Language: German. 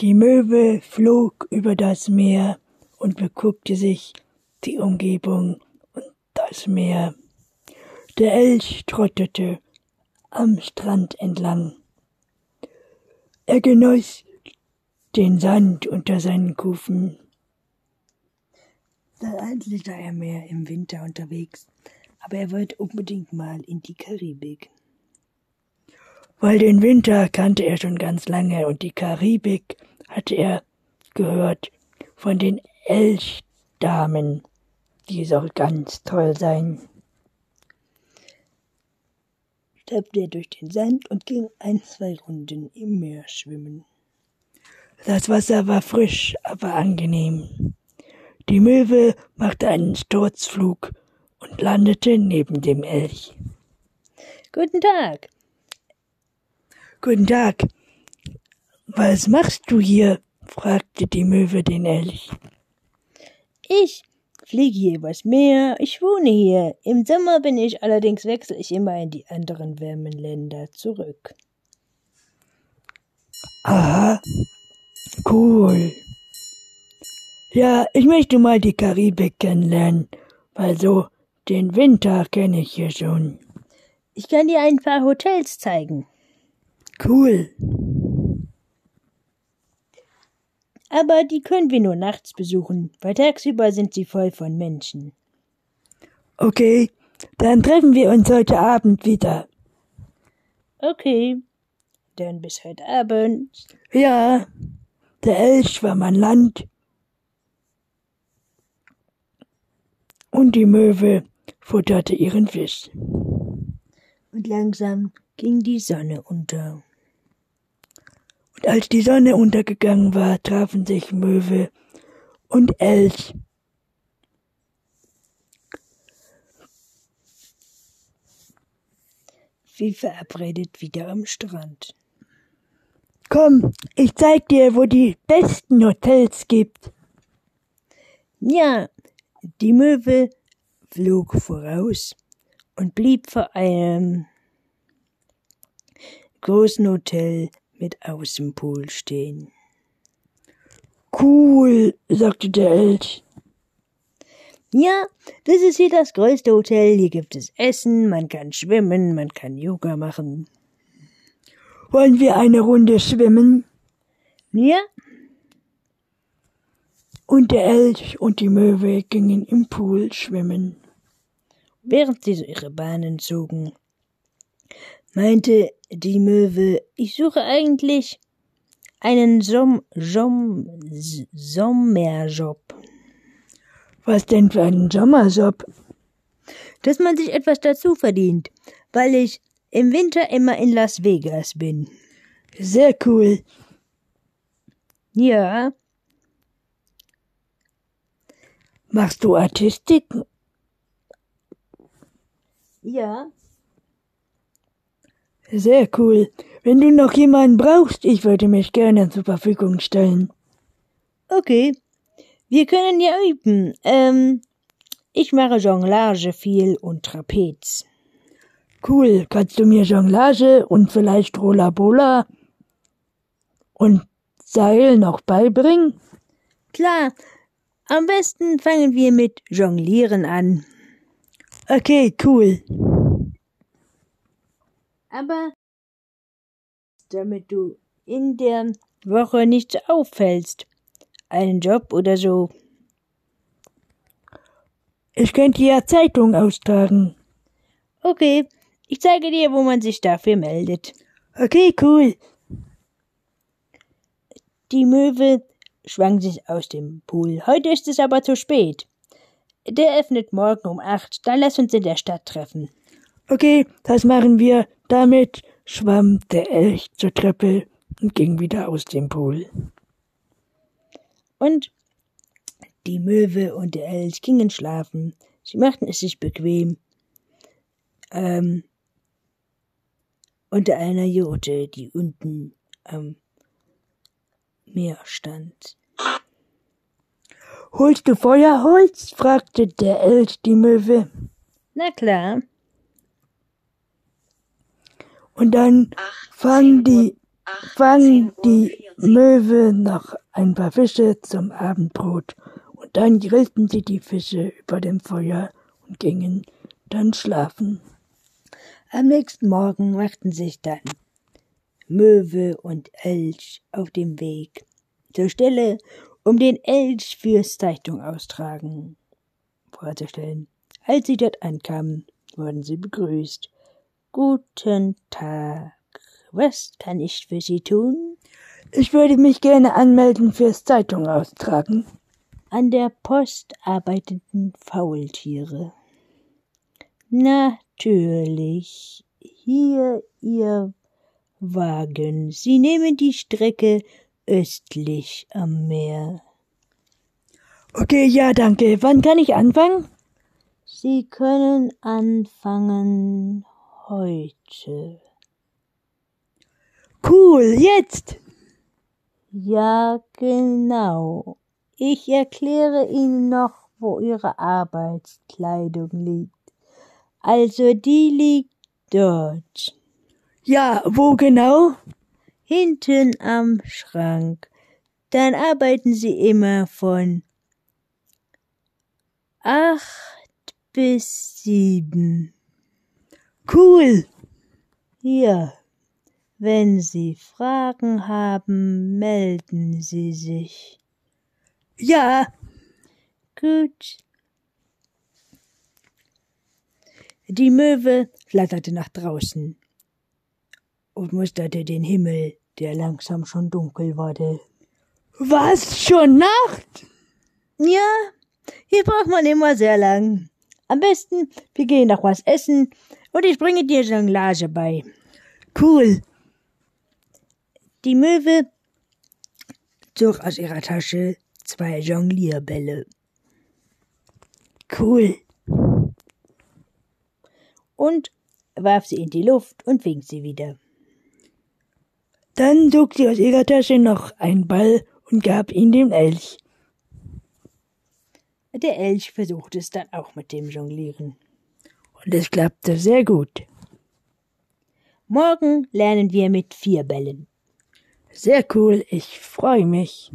Die Möwe flog über das Meer und beguckte sich die Umgebung und das Meer. Der Elch trottete am Strand entlang. Er genoss den Sand unter seinen Kufen. Eigentlich war er mehr im Winter unterwegs, aber er wollte unbedingt mal in die Karibik. Weil den Winter kannte er schon ganz lange und die Karibik hatte er gehört von den Elchdamen. Die soll ganz toll sein. Stapfte er durch den Sand und ging ein, zwei Runden im Meer schwimmen. Das Wasser war frisch, aber angenehm. Die Möwe machte einen Sturzflug und landete neben dem Elch. Guten Tag. Guten Tag. Was machst du hier? fragte die Möwe den Elch. Ich fliege hier übers Meer, ich wohne hier. Im Sommer bin ich allerdings wechsle ich immer in die anderen wärmen Länder zurück. Aha, cool. Ja, ich möchte mal die Karibik kennenlernen, weil so den Winter kenne ich hier schon. Ich kann dir ein paar Hotels zeigen. Cool. Aber die können wir nur nachts besuchen, weil tagsüber sind sie voll von Menschen. Okay, dann treffen wir uns heute Abend wieder. Okay, dann bis heute Abend. Ja, der Elch schwamm an Land und die Möwe futterte ihren Fisch. Und langsam ging die Sonne unter. Als die Sonne untergegangen war, trafen sich Möwe und Elch. Wie verabredet wieder am Strand. Komm, ich zeig dir, wo die besten Hotels gibt. Ja, die Möwe flog voraus und blieb vor einem großen Hotel mit Außenpool stehen. Cool, sagte der Elch. Ja, das ist hier das größte Hotel. Hier gibt es Essen, man kann schwimmen, man kann Yoga machen. Wollen wir eine Runde schwimmen? Ja, Und der Elch und die Möwe gingen im Pool schwimmen. während sie ihre Bahnen zogen, meinte die Möwe, ich suche eigentlich einen Som Som Sommerjob, Was denn für einen Sommerjob? dass man sich etwas dazu verdient, weil ich im Winter immer in Las Vegas bin. Sehr cool. Ja, Machst du Artistik? ja, Sehr cool. Wenn du noch jemanden brauchst, ich würde mich gerne zur Verfügung stellen. okay. Wir können ja üben. Ähm, ich mache Jonglage viel und Trapez. Cool. Kannst du mir Jonglage und vielleicht Rollabola und Seil noch beibringen? Klar, am besten fangen wir mit Jonglieren an. Okay, cool. Aber damit du in der Woche nicht auffällst, einen Job oder so. Ich könnte ja Zeitung austragen. Okay, ich zeige dir, wo man sich dafür meldet. Okay, cool. Die Möwe schwang sich aus dem Pool. Heute ist es aber zu spät. Der öffnet morgen um acht. Dann lass uns in der Stadt treffen. Okay, das machen wir. Damit schwamm der Elch zur Treppe und ging wieder aus dem Pool. Und die Möwe und der Elch gingen schlafen. Sie machten es sich bequem. Ähm, unter einer Jurte, die unten am Meer stand. Holst du Feuerholz? fragte der Elch die Möwe. Na klar. Und dann fangen die fangen die Möwe noch ein paar Fische zum Abendbrot und dann grillten sie die Fische über dem Feuer und gingen dann schlafen. Am nächsten Morgen machten sich dann Möwe und Elch auf dem Weg zur Stelle, um den Elch fürs Zeitung austragen vorzustellen. Als sie dort ankamen, wurden sie begrüßt. Guten Tag. Was kann ich für Sie tun? Ich würde mich gerne anmelden fürs Zeitung austragen. An der Post arbeiteten Faultiere. Natürlich. Hier Ihr Wagen. Sie nehmen die Strecke östlich am Meer. Okay, ja, danke. Wann kann ich anfangen? Sie können anfangen heute. Cool, jetzt. Ja, genau. Ich erkläre Ihnen noch, wo Ihre Arbeitskleidung liegt. Also die liegt dort. Ja, wo genau? Hinten am Schrank. Dann arbeiten Sie immer von acht bis sieben. Cool. Ja. Wenn Sie Fragen haben, melden Sie sich. Ja. Gut. Die Möwe flatterte nach draußen und musterte den Himmel, der langsam schon dunkel wurde. Was? Schon Nacht? Ja, hier braucht man immer sehr lang. Am besten, wir gehen noch was essen und ich bringe dir Jonglage bei. Cool. Die Möwe zog aus ihrer Tasche zwei Jonglierbälle. Cool. Und warf sie in die Luft und fing sie wieder. Dann zog sie aus ihrer Tasche noch einen Ball und gab ihn dem Elch. Der Elch versuchte es dann auch mit dem Jonglieren. Und es klappte sehr gut. Morgen lernen wir mit vier Bällen. Sehr cool, ich freue mich.